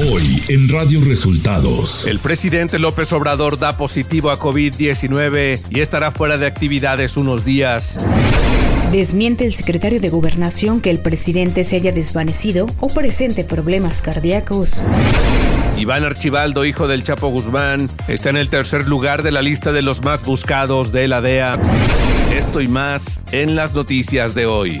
Hoy en Radio Resultados. El presidente López Obrador da positivo a COVID-19 y estará fuera de actividades unos días. Desmiente el secretario de Gobernación que el presidente se haya desvanecido o presente problemas cardíacos. Iván Archibaldo, hijo del Chapo Guzmán, está en el tercer lugar de la lista de los más buscados de la DEA. Esto y más en las noticias de hoy.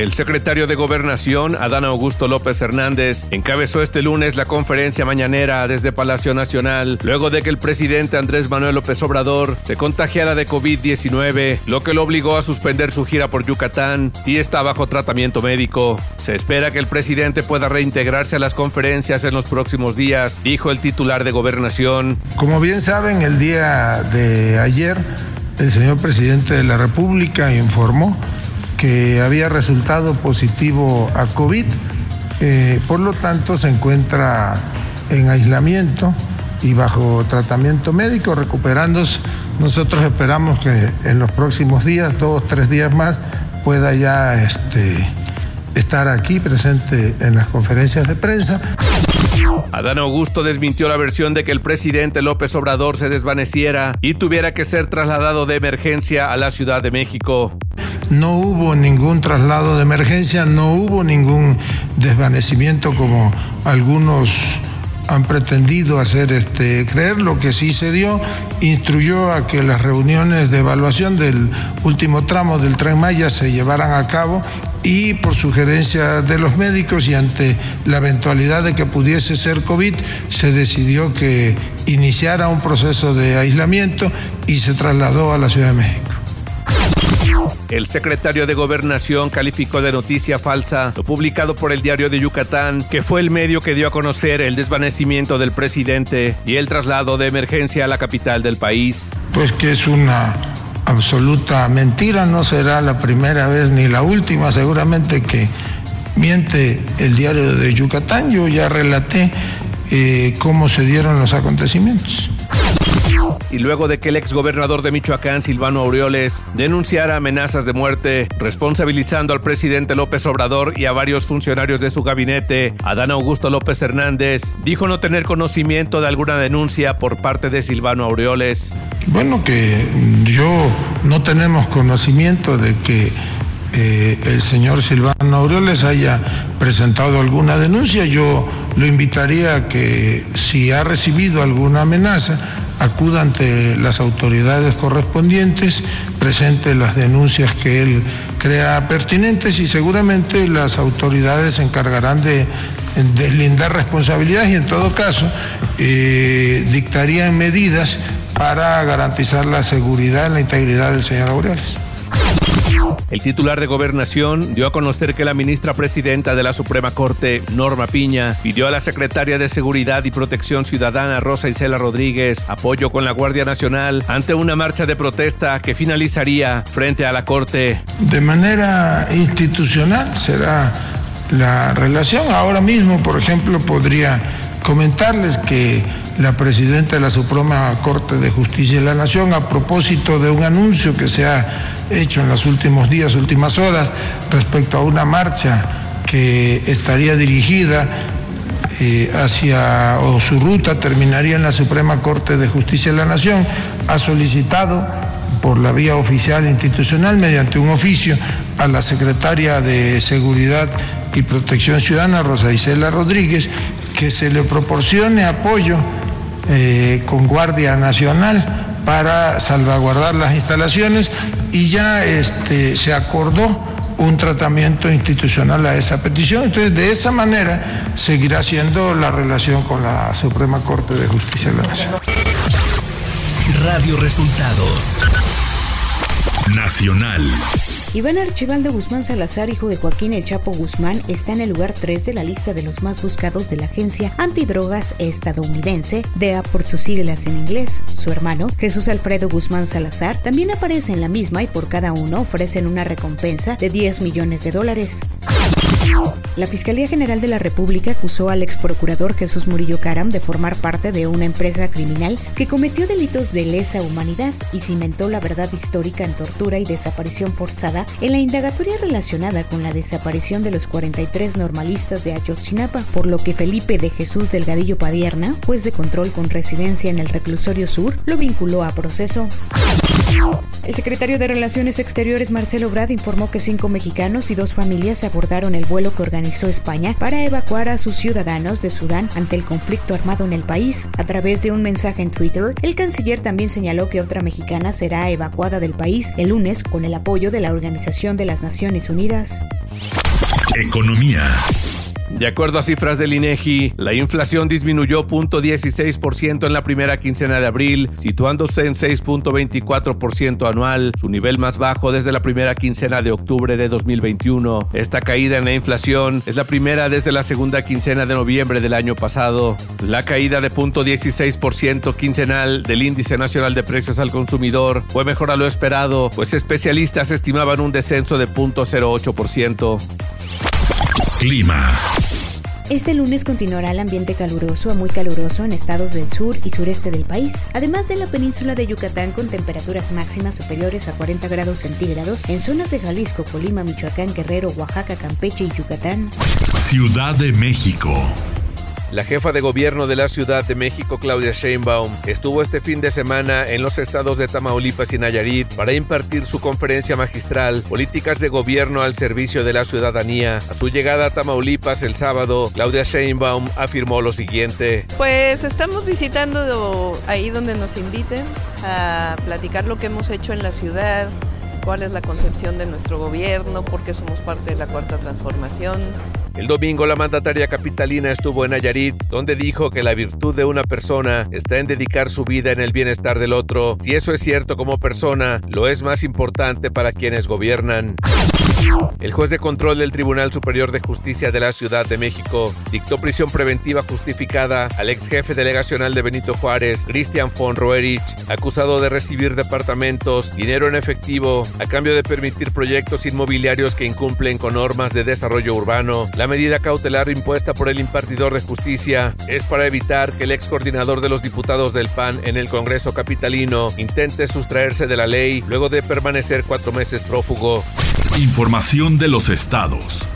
El secretario de Gobernación, Adán Augusto López Hernández, encabezó este lunes la conferencia mañanera desde Palacio Nacional, luego de que el presidente Andrés Manuel López Obrador se contagiara de COVID-19, lo que lo obligó a suspender su gira por Yucatán y está bajo tratamiento médico. Se espera que el presidente pueda reintegrarse a las conferencias en los próximos días, dijo el titular de Gobernación. Como bien saben, el día de ayer, el señor presidente de la República informó que había resultado positivo a COVID. Eh, por lo tanto, se encuentra en aislamiento y bajo tratamiento médico, recuperándose. Nosotros esperamos que en los próximos días, dos, tres días más, pueda ya este, estar aquí presente en las conferencias de prensa. Adán Augusto desmintió la versión de que el presidente López Obrador se desvaneciera y tuviera que ser trasladado de emergencia a la Ciudad de México. No hubo ningún traslado de emergencia, no hubo ningún desvanecimiento como algunos han pretendido hacer este, creer. Lo que sí se dio, instruyó a que las reuniones de evaluación del último tramo del tren Maya se llevaran a cabo y por sugerencia de los médicos y ante la eventualidad de que pudiese ser COVID, se decidió que iniciara un proceso de aislamiento y se trasladó a la Ciudad de México. El secretario de Gobernación calificó de noticia falsa lo publicado por el diario de Yucatán, que fue el medio que dio a conocer el desvanecimiento del presidente y el traslado de emergencia a la capital del país. Pues que es una absoluta mentira, no será la primera vez ni la última, seguramente que miente el diario de Yucatán, yo ya relaté eh, cómo se dieron los acontecimientos y luego de que el exgobernador de Michoacán, Silvano Aureoles, denunciara amenazas de muerte, responsabilizando al presidente López Obrador y a varios funcionarios de su gabinete, Adán Augusto López Hernández dijo no tener conocimiento de alguna denuncia por parte de Silvano Aureoles. Bueno, que yo no tenemos conocimiento de que eh, el señor Silvano Aureoles haya presentado alguna denuncia, yo lo invitaría a que si ha recibido alguna amenaza, acuda ante las autoridades correspondientes, presente las denuncias que él crea pertinentes y seguramente las autoridades se encargarán de deslindar responsabilidades y en todo caso eh, dictarían medidas para garantizar la seguridad y la integridad del señor Aureoles. El titular de Gobernación dio a conocer que la ministra presidenta de la Suprema Corte, Norma Piña, pidió a la secretaria de Seguridad y Protección Ciudadana, Rosa Isela Rodríguez, apoyo con la Guardia Nacional ante una marcha de protesta que finalizaría frente a la Corte. De manera institucional será la relación. Ahora mismo, por ejemplo, podría comentarles que la presidenta de la Suprema Corte de Justicia de la Nación, a propósito de un anuncio que se ha hecho en los últimos días, últimas horas, respecto a una marcha que estaría dirigida eh, hacia, o su ruta terminaría en la Suprema Corte de Justicia de la Nación, ha solicitado por la vía oficial institucional, mediante un oficio, a la secretaria de Seguridad y Protección Ciudadana, Rosa Isela Rodríguez, que se le proporcione apoyo eh, con Guardia Nacional para salvaguardar las instalaciones y ya este, se acordó un tratamiento institucional a esa petición. Entonces, de esa manera seguirá siendo la relación con la Suprema Corte de Justicia de la Nación. Radio Resultados Nacional. Iván Archibaldo Guzmán Salazar, hijo de Joaquín El Chapo Guzmán, está en el lugar 3 de la lista de los más buscados de la agencia antidrogas estadounidense, DEA por sus siglas en inglés. Su hermano, Jesús Alfredo Guzmán Salazar, también aparece en la misma y por cada uno ofrecen una recompensa de 10 millones de dólares. La Fiscalía General de la República acusó al ex procurador Jesús Murillo Caram de formar parte de una empresa criminal que cometió delitos de lesa humanidad y cimentó la verdad histórica en tortura y desaparición forzada en la indagatoria relacionada con la desaparición de los 43 normalistas de Ayotzinapa, por lo que Felipe de Jesús Delgadillo Padierna, juez de control con residencia en el reclusorio sur, lo vinculó a proceso. El secretario de Relaciones Exteriores Marcelo Brad informó que cinco mexicanos y dos familias abordaron el vuelo que organizó España para evacuar a sus ciudadanos de Sudán ante el conflicto armado en el país. A través de un mensaje en Twitter, el canciller también señaló que otra mexicana será evacuada del país el lunes con el apoyo de la Organización de las Naciones Unidas. Economía. De acuerdo a cifras del INEGI, la inflación disminuyó 0.16% en la primera quincena de abril, situándose en 6.24% anual, su nivel más bajo desde la primera quincena de octubre de 2021. Esta caída en la inflación es la primera desde la segunda quincena de noviembre del año pasado. La caída de 0.16% quincenal del índice nacional de precios al consumidor fue mejor a lo esperado, pues especialistas estimaban un descenso de 0.08%. Clima. Este lunes continuará el ambiente caluroso a muy caluroso en estados del sur y sureste del país, además de la península de Yucatán con temperaturas máximas superiores a 40 grados centígrados en zonas de Jalisco, Colima, Michoacán, Guerrero, Oaxaca, Campeche y Yucatán. Ciudad de México. La jefa de gobierno de la Ciudad de México, Claudia Sheinbaum, estuvo este fin de semana en los estados de Tamaulipas y Nayarit para impartir su conferencia magistral Políticas de Gobierno al Servicio de la Ciudadanía. A su llegada a Tamaulipas el sábado, Claudia Sheinbaum afirmó lo siguiente. Pues estamos visitando ahí donde nos inviten a platicar lo que hemos hecho en la ciudad, cuál es la concepción de nuestro gobierno, por qué somos parte de la cuarta transformación el domingo la mandataria capitalina estuvo en Nayarit, donde dijo que la virtud de una persona está en dedicar su vida en el bienestar del otro. Si eso es cierto como persona, lo es más importante para quienes gobiernan. El juez de control del Tribunal Superior de Justicia de la Ciudad de México dictó prisión preventiva justificada al ex jefe delegacional de Benito Juárez, Christian von Roerich, acusado de recibir departamentos, dinero en efectivo, a cambio de permitir proyectos inmobiliarios que incumplen con normas de desarrollo urbano. La medida cautelar impuesta por el impartidor de justicia es para evitar que el ex coordinador de los diputados del PAN en el Congreso capitalino intente sustraerse de la ley luego de permanecer cuatro meses prófugo. Información de los estados.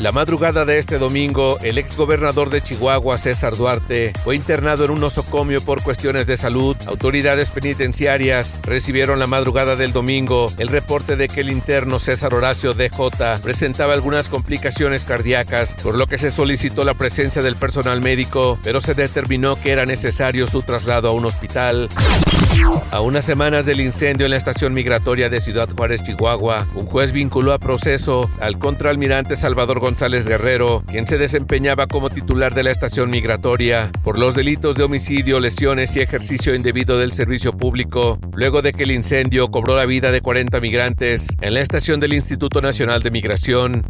La madrugada de este domingo, el ex gobernador de Chihuahua, César Duarte, fue internado en un osocomio por cuestiones de salud. Autoridades penitenciarias recibieron la madrugada del domingo el reporte de que el interno César Horacio DJ presentaba algunas complicaciones cardíacas, por lo que se solicitó la presencia del personal médico, pero se determinó que era necesario su traslado a un hospital. A unas semanas del incendio en la estación migratoria de Ciudad Juárez, Chihuahua, un juez vinculó a proceso al Salvador González Guerrero, quien se desempeñaba como titular de la estación migratoria por los delitos de homicidio, lesiones y ejercicio indebido del servicio público, luego de que el incendio cobró la vida de 40 migrantes en la estación del Instituto Nacional de Migración.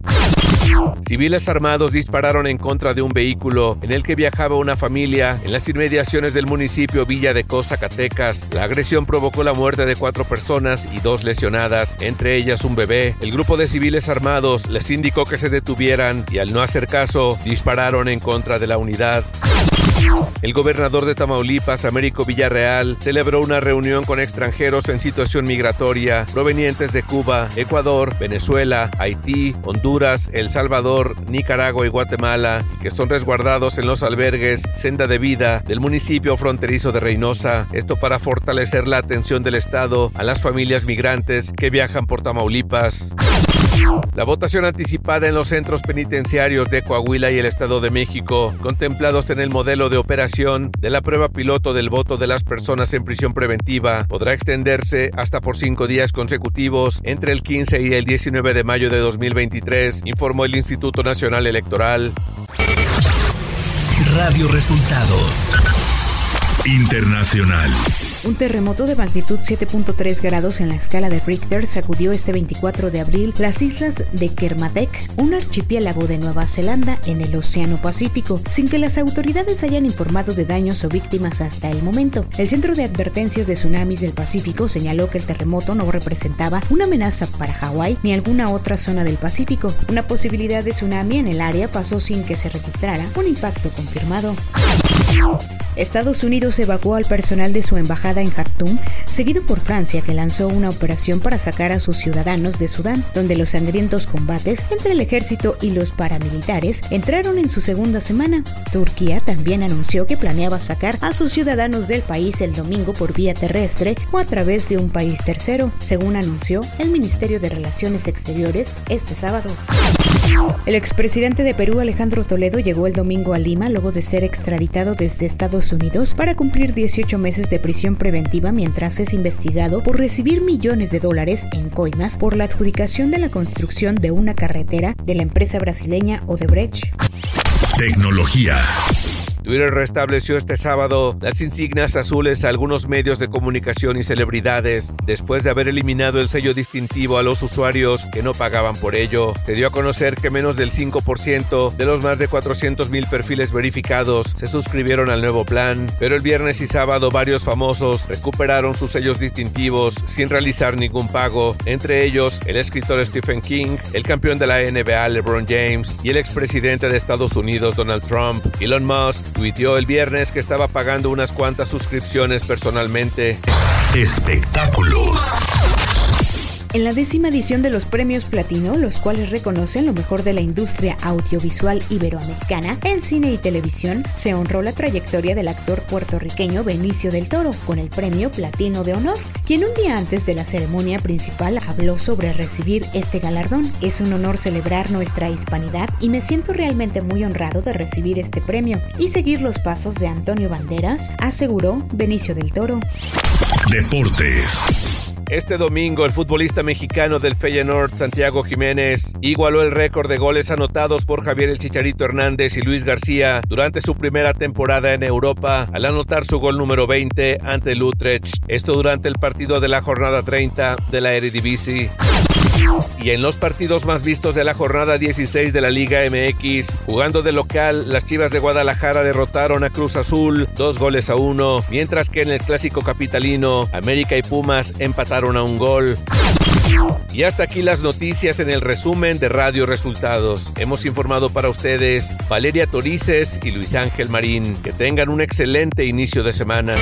Civiles armados dispararon en contra de un vehículo en el que viajaba una familia en las inmediaciones del municipio Villa de Cosa, Zacatecas. La agresión provocó la muerte de cuatro personas y dos lesionadas, entre ellas un bebé. El grupo de civiles armados les indicó que se y al no hacer caso dispararon en contra de la unidad. El gobernador de Tamaulipas, Américo Villarreal, celebró una reunión con extranjeros en situación migratoria provenientes de Cuba, Ecuador, Venezuela, Haití, Honduras, El Salvador, Nicaragua y Guatemala, que son resguardados en los albergues Senda de Vida del municipio fronterizo de Reynosa. Esto para fortalecer la atención del Estado a las familias migrantes que viajan por Tamaulipas. La votación anticipada en los centros penitenciarios de Coahuila y el Estado de México, contemplados en el modelo de operación de la prueba piloto del voto de las personas en prisión preventiva, podrá extenderse hasta por cinco días consecutivos entre el 15 y el 19 de mayo de 2023, informó el Instituto Nacional Electoral. Radio Resultados Internacional. Un terremoto de magnitud 7.3 grados en la escala de Richter sacudió este 24 de abril las islas de Kermadec, un archipiélago de Nueva Zelanda en el Océano Pacífico, sin que las autoridades hayan informado de daños o víctimas hasta el momento. El Centro de Advertencias de Tsunamis del Pacífico señaló que el terremoto no representaba una amenaza para Hawái ni alguna otra zona del Pacífico. Una posibilidad de tsunami en el área pasó sin que se registrara un impacto confirmado. Estados Unidos evacuó al personal de su embajada en Khartoum, seguido por Francia, que lanzó una operación para sacar a sus ciudadanos de Sudán, donde los sangrientos combates entre el ejército y los paramilitares entraron en su segunda semana. Turquía también anunció que planeaba sacar a sus ciudadanos del país el domingo por vía terrestre o a través de un país tercero, según anunció el Ministerio de Relaciones Exteriores este sábado. El expresidente de Perú, Alejandro Toledo, llegó el domingo a Lima luego de ser extraditado desde Estados Unidos para cumplir 18 meses de prisión preventiva mientras es investigado por recibir millones de dólares en coimas por la adjudicación de la construcción de una carretera de la empresa brasileña Odebrecht. Tecnología. Twitter restableció este sábado las insignias azules a algunos medios de comunicación y celebridades después de haber eliminado el sello distintivo a los usuarios que no pagaban por ello. Se dio a conocer que menos del 5% de los más de 400 mil perfiles verificados se suscribieron al nuevo plan, pero el viernes y sábado varios famosos recuperaron sus sellos distintivos sin realizar ningún pago, entre ellos el escritor Stephen King, el campeón de la NBA LeBron James y el expresidente de Estados Unidos Donald Trump. Elon Musk tuiteó el viernes que estaba pagando unas cuantas suscripciones personalmente. Espectáculos. En la décima edición de los premios Platino, los cuales reconocen lo mejor de la industria audiovisual iberoamericana en cine y televisión, se honró la trayectoria del actor puertorriqueño Benicio del Toro con el premio Platino de Honor, quien un día antes de la ceremonia principal habló sobre recibir este galardón. Es un honor celebrar nuestra hispanidad y me siento realmente muy honrado de recibir este premio y seguir los pasos de Antonio Banderas, aseguró Benicio del Toro. Deportes. Este domingo, el futbolista mexicano del Feyenoord, Santiago Jiménez, igualó el récord de goles anotados por Javier El Chicharito Hernández y Luis García durante su primera temporada en Europa al anotar su gol número 20 ante el Utrecht. Esto durante el partido de la jornada 30 de la Eredivisie. Y en los partidos más vistos de la jornada 16 de la Liga MX, jugando de local, las Chivas de Guadalajara derrotaron a Cruz Azul dos goles a uno, mientras que en el clásico capitalino, América y Pumas empataron a un gol. Y hasta aquí las noticias en el resumen de Radio Resultados. Hemos informado para ustedes Valeria Torices y Luis Ángel Marín. Que tengan un excelente inicio de semana.